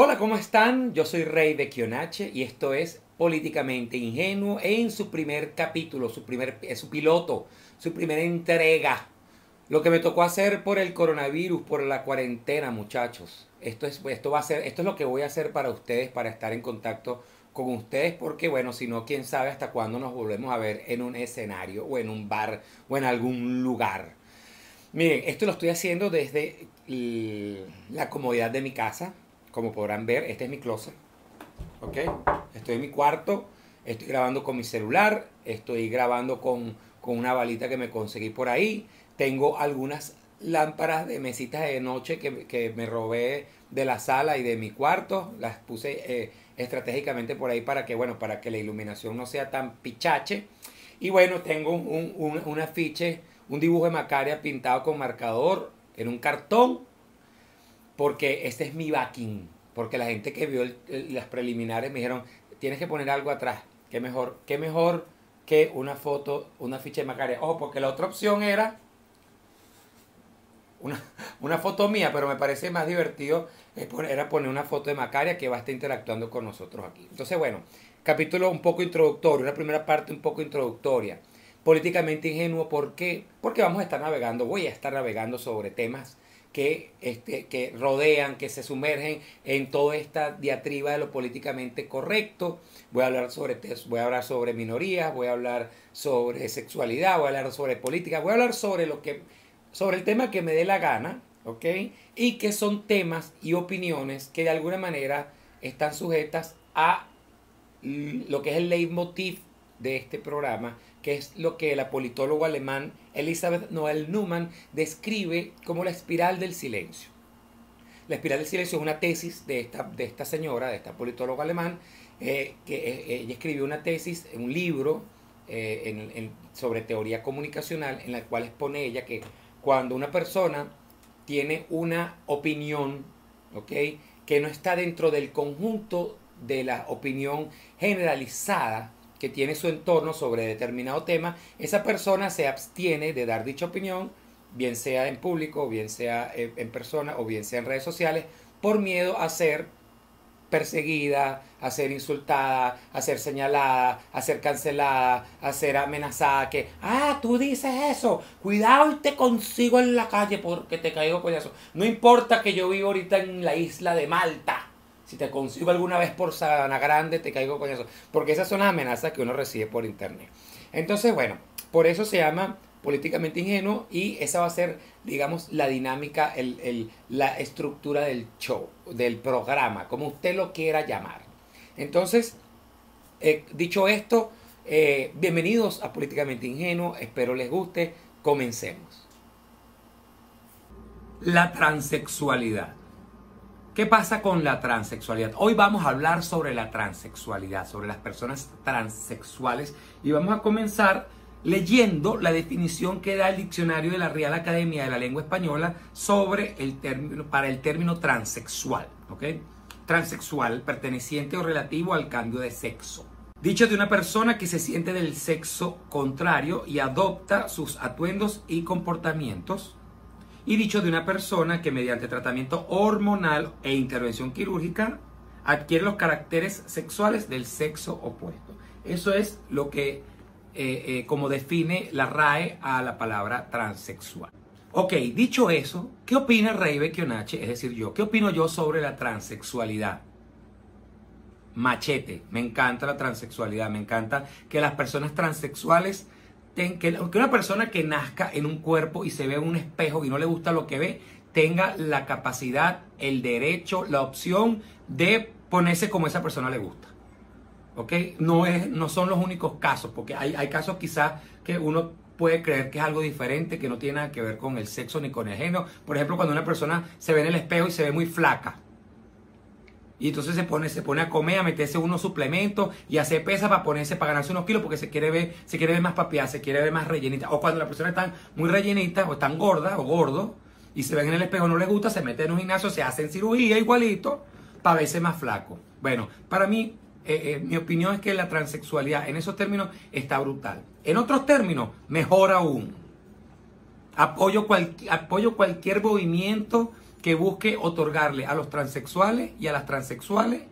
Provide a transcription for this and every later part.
Hola, ¿cómo están? Yo soy Rey de Kionache y esto es Políticamente Ingenuo en su primer capítulo, su primer, eh, su piloto, su primera entrega. Lo que me tocó hacer por el coronavirus, por la cuarentena, muchachos. Esto es, esto va a ser, esto es lo que voy a hacer para ustedes, para estar en contacto con ustedes, porque bueno, si no, quién sabe hasta cuándo nos volvemos a ver en un escenario o en un bar o en algún lugar. Miren, esto lo estoy haciendo desde la comodidad de mi casa. Como podrán ver, este es mi closet. ¿Ok? Estoy en mi cuarto, estoy grabando con mi celular, estoy grabando con, con una balita que me conseguí por ahí. Tengo algunas lámparas de mesitas de noche que, que me robé de la sala y de mi cuarto. Las puse eh, estratégicamente por ahí para que, bueno, para que la iluminación no sea tan pichache. Y bueno, tengo un, un, un afiche, un dibujo de Macaria pintado con marcador en un cartón, porque este es mi backing. Porque la gente que vio las preliminares me dijeron, tienes que poner algo atrás. Qué mejor, qué mejor que una foto, una ficha de Macaria. Ojo, porque la otra opción era una, una, foto mía, pero me parece más divertido era poner una foto de Macaria que va a estar interactuando con nosotros aquí. Entonces, bueno, capítulo un poco introductorio, una primera parte un poco introductoria. Políticamente ingenuo, ¿por qué? Porque vamos a estar navegando, voy a estar navegando sobre temas que, este, que rodean, que se sumergen en toda esta diatriba de lo políticamente correcto. Voy a hablar sobre, voy a hablar sobre minorías, voy a hablar sobre sexualidad, voy a hablar sobre política, voy a hablar sobre lo que sobre el tema que me dé la gana, ¿ok? Y que son temas y opiniones que de alguna manera están sujetas a lo que es el leitmotiv de este programa, que es lo que la politólogo alemán Elisabeth Noel Neumann describe como la espiral del silencio. La espiral del silencio es una tesis de esta, de esta señora, de esta politóloga alemán, eh, que eh, ella escribió una tesis, un libro eh, sobre teoría comunicacional, en la cual expone ella que cuando una persona tiene una opinión, ¿ok? Que no está dentro del conjunto de la opinión generalizada que tiene su entorno sobre determinado tema, esa persona se abstiene de dar dicha opinión, bien sea en público, bien sea en persona o bien sea en redes sociales, por miedo a ser perseguida, a ser insultada, a ser señalada, a ser cancelada, a ser amenazada, que, ah, tú dices eso, cuidado y te consigo en la calle porque te caigo eso. No importa que yo vivo ahorita en la isla de Malta, si te consigo alguna vez por Sabana Grande, te caigo con eso. Porque esas son las amenazas que uno recibe por internet. Entonces, bueno, por eso se llama políticamente ingenuo y esa va a ser, digamos, la dinámica, el, la estructura del show, del programa, como usted lo quiera llamar. Entonces, eh, dicho esto, eh, bienvenidos a Políticamente Ingenuo, espero les guste, comencemos. La transexualidad. ¿Qué pasa con la transexualidad? Hoy vamos a hablar sobre la transexualidad, sobre las personas transexuales y vamos a comenzar leyendo la definición que da el diccionario de la Real Academia de la Lengua Española sobre el término, para el término transexual. ¿ok? Transexual, perteneciente o relativo al cambio de sexo. Dicho de una persona que se siente del sexo contrario y adopta sus atuendos y comportamientos. Y dicho de una persona que mediante tratamiento hormonal e intervención quirúrgica adquiere los caracteres sexuales del sexo opuesto. Eso es lo que eh, eh, como define la RAE a la palabra transexual. Ok, dicho eso, ¿qué opina Rey Bekionache? Es decir, yo, ¿qué opino yo sobre la transexualidad? Machete, me encanta la transexualidad, me encanta que las personas transexuales, que, una persona que nazca en un cuerpo y se ve en un espejo y no le gusta lo que ve, tenga la capacidad, el derecho, la opción de ponerse como esa persona le gusta. No, es, no son los únicos casos, porque hay, hay casos quizás que uno puede creer que es algo diferente, que no tiene nada que ver con el sexo ni con el género. Por ejemplo, cuando una persona se ve en el espejo y se ve muy flaca. Y entonces se pone, se pone a comer, a meterse unos suplementos y hace pesa para ponerse, para ganarse unos kilos porque se quiere ver, se quiere ver más papiada, se quiere ver más rellenita. O cuando la persona está muy rellenita o tan gorda o gordo y se ven en el espejo no les gusta, se meten en un gimnasio, se hacen cirugía igualito para verse más flaco. Bueno, para mí eh, eh, mi opinión es que la transexualidad en esos términos está brutal. En otros términos, mejor aún. Apoyo, apoyo cualquier movimiento que busque otorgarle a los transexuales y a las transexuales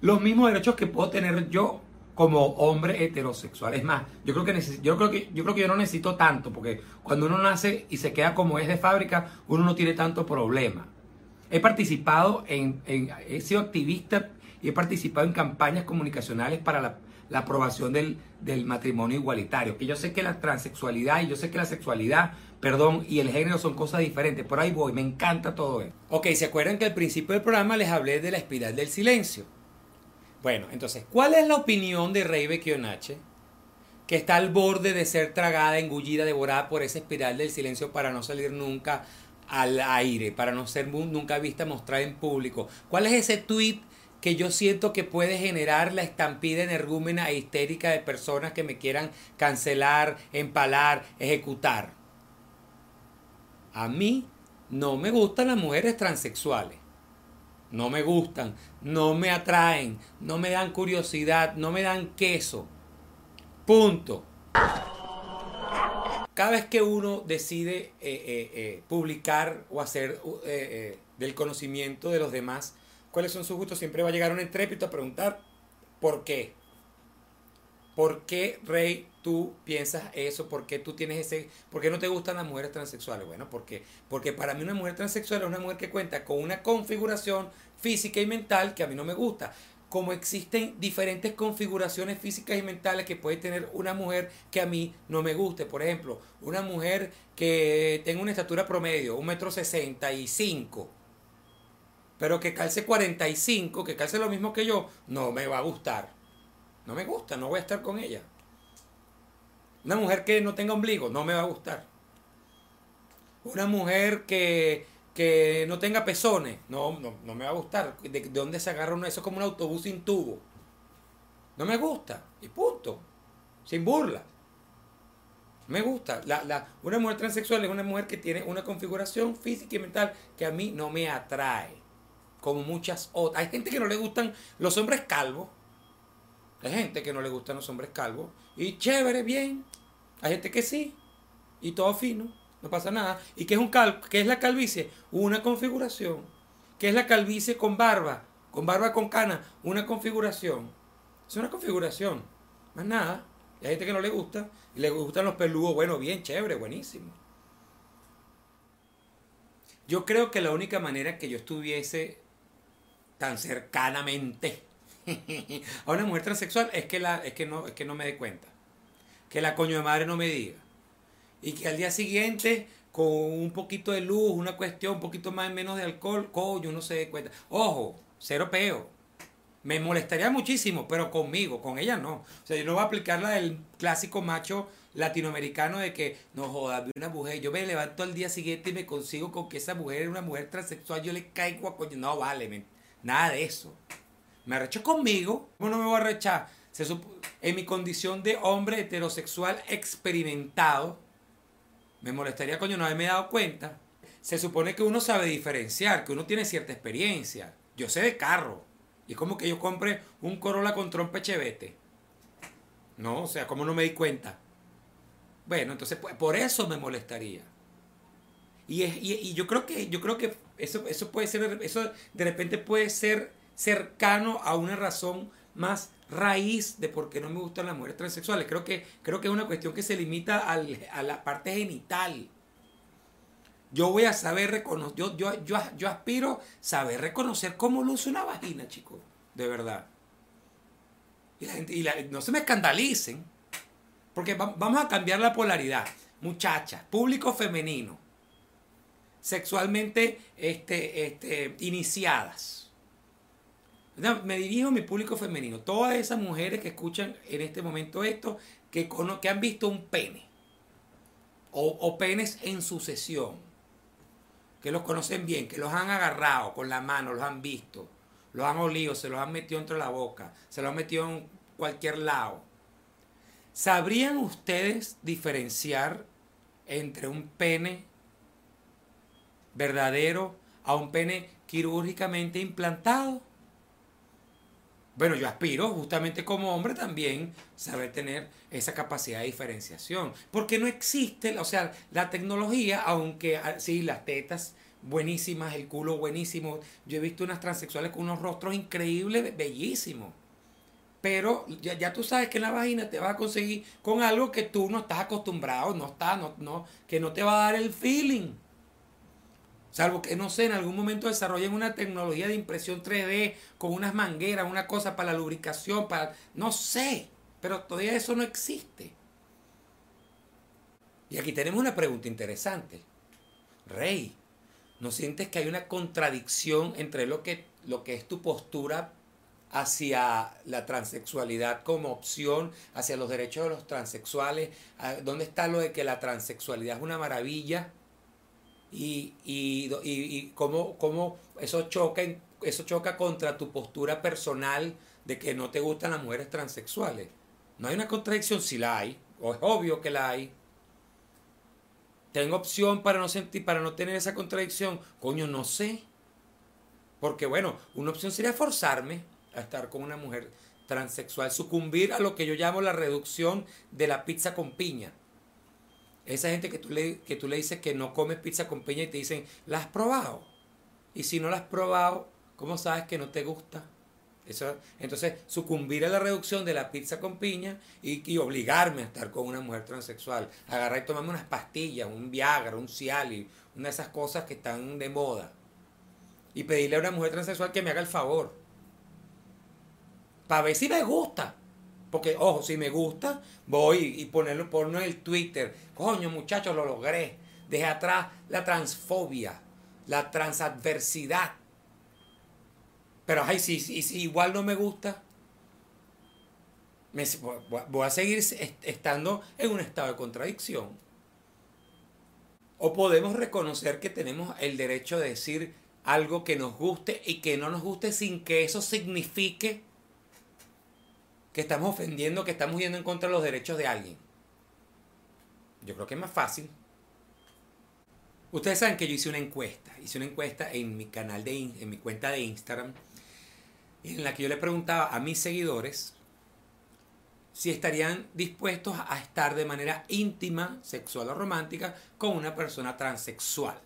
los mismos derechos que puedo tener yo como hombre heterosexual. Es más, yo creo que yo creo que yo creo que yo no necesito tanto porque cuando uno nace y se queda como es de fábrica, uno no tiene tanto problema. He participado en, he sido activista y he participado en campañas comunicacionales para la, aprobación del, del, matrimonio igualitario. Que yo sé que la transexualidad y yo sé que la sexualidad, perdón, y el género son cosas diferentes. Por ahí voy, me encanta todo eso. Ok, ¿se acuerdan que al principio del programa les hablé de la espiral del silencio? Bueno, entonces, ¿cuál es la opinión de Rey Bekionache? Que está al borde de ser tragada, engullida, devorada por esa espiral del silencio para no salir nunca al aire, para no ser nunca vista mostrada en público. ¿Cuál es ese tweet que yo siento que puede generar la estampida energúmena e histérica de personas que me quieran cancelar, empalar, ejecutar? A mí no me gustan las mujeres transexuales no me gustan, no me atraen, no me dan curiosidad, no me dan queso. Punto. Cada vez que uno decide eh, eh, eh, publicar o hacer del conocimiento de los demás cuáles son sus gustos, siempre va a llegar un entrépito a preguntar por qué. ¿Por qué, Rey, tú piensas eso? ¿Por qué tú tienes ese... ¿Por qué no te gustan las mujeres transexuales? Bueno, porque, porque para mí una mujer transexual es una mujer que cuenta con una configuración física y mental que a mí no me gusta. Como existen diferentes configuraciones físicas y mentales que puede tener una mujer que a mí no me guste. Por ejemplo, una mujer que tenga una estatura promedio, un metro sesenta y cinco, pero que calce 45, que calce lo mismo que yo, no me va a gustar. No me gusta, no voy a estar con ella. Una mujer que no tenga ombligo, no me va a gustar. Una mujer que, no tenga pezones, no, no, me va a gustar. ¿De, dónde se agarra uno? Eso es como un autobús sin tubo. No me gusta. Y punto. Sin burla. Me gusta. La, la, una mujer transexual es una mujer que tiene una configuración física y mental que a mí no me atrae. Como muchas otras. Hay gente que no le gustan los hombres calvos. Hay gente que no le gustan los hombres calvos. Y chévere, bien. Hay gente que sí. Y todo fino. No pasa nada. ¿Y qué es, un cal qué es la calvicie? Una configuración. ¿Qué es la calvicie con barba? Con barba con cana. Una configuración. Es una configuración. Más nada. hay gente que no le gusta. Y le gustan los peludos. Bueno, bien, chévere, buenísimo. Yo creo que la única manera que yo estuviese tan cercanamente a una mujer transexual es que, la, es, que no, es que no me dé cuenta. Que la coño de madre no me diga. Y que al día siguiente, con un poquito de luz, una cuestión, un poquito más menos de alcohol, coño, no se dé cuenta. Ojo, cero peo. Me molestaría muchísimo, pero conmigo, con ella no. O sea, yo no voy a aplicar la del clásico macho latinoamericano de que, no joda, una mujer, yo me levanto al día siguiente y me consigo con que esa mujer es una mujer transexual, yo le caigo a coño. No, vale, nada de eso me arrechó conmigo, ¿cómo no me voy a arrechar? en mi condición de hombre heterosexual experimentado, me molestaría, coño, no haberme dado cuenta. Se supone que uno sabe diferenciar, que uno tiene cierta experiencia. Yo sé de carro. Y es como que yo compre un Corolla con trompa chevete. No, o sea, ¿cómo no me di cuenta? Bueno, entonces pues, por eso me molestaría. Y, y, yo creo que, yo creo que eso, eso puede ser, eso de repente puede ser cercano a una razón más raíz de por qué no me gustan las mujeres transexuales. Creo que, creo que es una cuestión que se limita a la parte genital. Yo voy a saber reconocer, yo, yo, yo, yo aspiro saber reconocer cómo luce una vagina, chicos, de verdad. Y, la gente, y no se me escandalicen, porque vamos a cambiar la polaridad. Muchachas, público femenino, sexualmente este, este, iniciadas me dirijo a mi público femenino. Todas esas mujeres que escuchan en este momento esto, que, que han visto un pene. O, penes en sucesión. Que los conocen bien, que los han agarrado con la mano, los han visto. Los han olido, se los han metido entre la boca. Se los han metido en cualquier lado. ¿Sabrían ustedes diferenciar entre un pene verdadero a un pene quirúrgicamente implantado? Bueno, yo aspiro justamente como hombre también saber tener esa capacidad de diferenciación. Porque no existe, o sea, la tecnología, aunque ah, sí, las tetas buenísimas, el culo buenísimo. Yo he visto unas transexuales con unos rostros increíbles, bellísimos. Pero ya, ya, tú sabes que en la vagina te vas a conseguir con algo que tú no estás acostumbrado, no está, no, no, que no te va a dar el feeling. Salvo que, no sé, en algún momento desarrollen una tecnología de impresión 3D con unas mangueras, una cosa para la lubricación, para... No sé, pero todavía eso no existe. Y aquí tenemos una pregunta interesante. Rey, ¿no sientes que hay una contradicción entre lo que, lo que es tu postura hacia la transexualidad como opción, hacia los derechos de los transexuales? Ah, ¿Dónde está lo de que la transexualidad es una maravilla? Y, y, y, cómo, cómo, eso, choca, eso choca contra tu postura personal de que no te gustan las mujeres transexuales. No hay una contradicción, si la hay, o es obvio que la hay. Tengo opción para no sentir, para no tener esa contradicción. Coño, no sé. Porque bueno, una opción sería forzarme a estar con una mujer transexual, sucumbir a lo que yo llamo la reducción de la pizza con piña. Esa gente que tú, le, que tú le dices que no comes pizza con piña y te dicen, ¿la has probado? Y si no la has probado, ¿cómo sabes que no te gusta? Eso, entonces, sucumbir a la reducción de la pizza con piña y, obligarme a estar con una mujer transexual. Agarrar y tomarme unas pastillas, un Viagra, un Cialis, una de esas cosas que están de moda. Y pedirle a una mujer transexual que me haga el favor. Para ver si me gusta. Porque, ojo, si me gusta, voy y ponerlo, ponerlo en el Twitter. Coño, muchachos, lo logré. Dejé atrás la transfobia, la transadversidad. Pero, ay, si, si, igual no me gusta, me, voy a seguir estando en un estado de contradicción. O podemos reconocer que tenemos el derecho de decir algo que nos guste y que no nos guste sin que eso signifique que estamos ofendiendo, que estamos yendo en contra de los derechos de alguien. Yo creo que es más fácil. Ustedes saben que yo hice una encuesta, hice una encuesta en mi canal de en mi cuenta de Instagram en la que yo le preguntaba a mis seguidores si estarían dispuestos a estar de manera íntima, sexual o romántica con una persona transexual.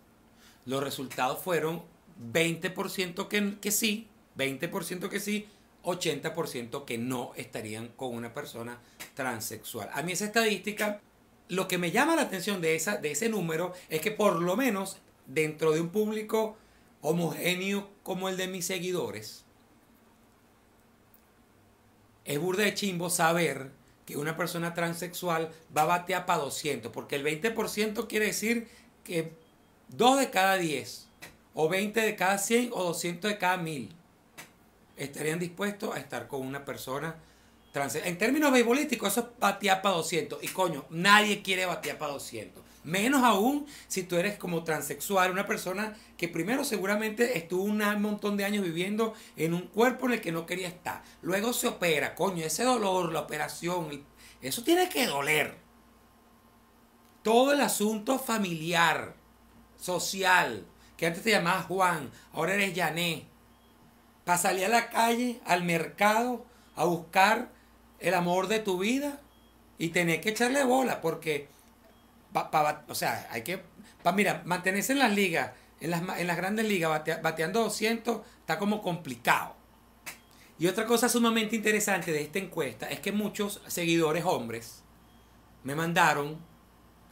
Los resultados fueron 20% que, que sí, 20% que sí, 80% que no estarían con una persona transexual. A mí esa estadística, lo que me llama la atención de, esa, de ese número es que por lo menos dentro de un público homogéneo como el de mis seguidores, es burda de chimbo saber que una persona transexual va a batear para 200, porque el 20% quiere decir que 2 de cada 10, o 20 de cada 100, o 200 de cada 1000 estarían dispuestos a estar con una persona trans. En términos beisbolísticos, eso es batear para 200. Y coño, nadie quiere batear para 200. Menos aún si tú eres como transexual, una persona que primero seguramente estuvo un montón de años viviendo en un cuerpo en el que no quería estar. Luego se opera, coño, ese dolor, la operación, eso tiene que doler. Todo el asunto familiar, social, que antes te llamabas Juan, ahora eres Yané para salir a la calle, al mercado, a buscar el amor de tu vida y tener que echarle bola porque, o sea, hay que, pa, mira, mantenerse en las ligas, en las grandes ligas, bateando 200, está como complicado. Y otra cosa sumamente interesante de esta encuesta es que muchos seguidores hombres me mandaron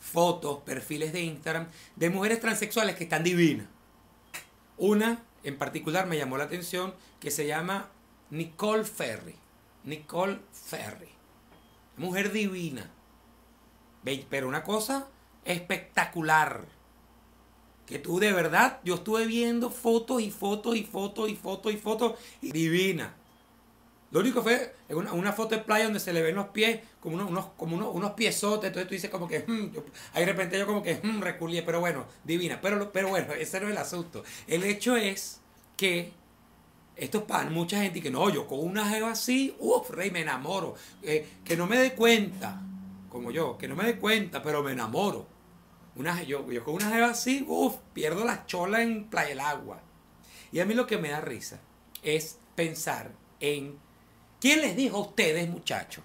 fotos, perfiles de Instagram de mujeres transexuales que están divinas. Una en particular me llamó la atención que se llama Nicole Ferry. Nicole Ferry. Mujer divina. Pero una cosa espectacular. Que tú de verdad, yo estuve viendo fotos y fotos y fotos y fotos y fotos. Y divina. Lo único fue una, una, foto de playa donde se le ven los pies como unos, como unos, unos piezotes. Entonces tú dices como que, hmm, ahí de repente yo como que hmm, reculié, pero bueno, divina. Pero, pero bueno, ese no es el asunto. El hecho es que esto es para mucha gente y que no, yo con una jeva así, uff, rey, me enamoro. Eh, que no me dé cuenta, como yo, que no me dé cuenta, pero me enamoro. Una, yo, yo con una jeva así, uff, pierdo la chola en Playa del Agua. Y a mí lo que me da risa es pensar en ¿Quién les dijo a ustedes, muchachos,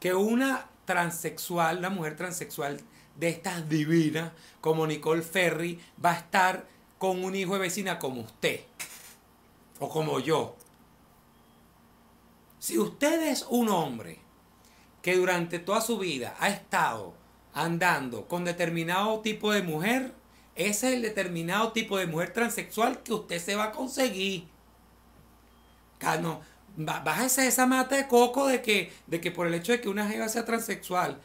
que una transexual, una mujer transexual de estas divinas, como Nicole Ferry, va a estar con un hijo de vecina como usted o como yo. Si usted es un hombre que durante toda su vida ha estado andando con determinado tipo de mujer, ese es el determinado tipo de mujer transexual que usted se va a conseguir. No, bájese esa mata de coco de que, de que por el hecho de que una jeva sea transexual,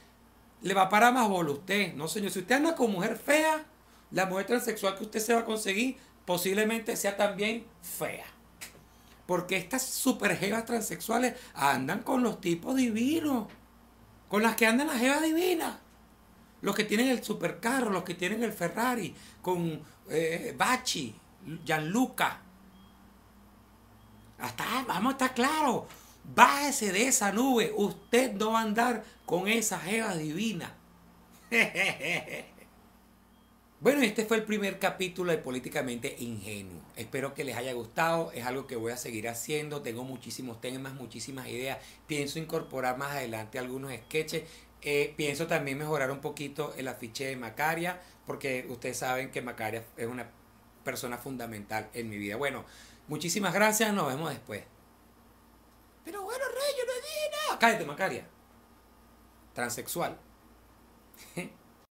le va a parar más bola a usted. No, señor. Si usted anda con mujer fea, la mujer transexual que usted se va a conseguir posiblemente sea también fea. Porque estas super jevas transexuales andan con los tipos divinos. Con las que andan las jevas divinas. Los que tienen el supercarro, los que tienen el Ferrari, con eh, Bachi, Gianluca. Hasta, vamos a estar claros. Bájese de esa nube. Usted no va a andar con esa jeva divina. Bueno, este fue el primer capítulo de Políticamente Ingenuo. Espero que les haya gustado. Es algo que voy a seguir haciendo. Tengo muchísimos temas, muchísimas ideas. Pienso incorporar más adelante algunos sketches. Eh, pienso también mejorar un poquito el afiche de Macaria, porque ustedes saben que Macaria es una persona fundamental en mi vida. Bueno, muchísimas gracias. Nos vemos después. Pero bueno, Rey, yo no dije nada. Cállate, Macaria. Transexual.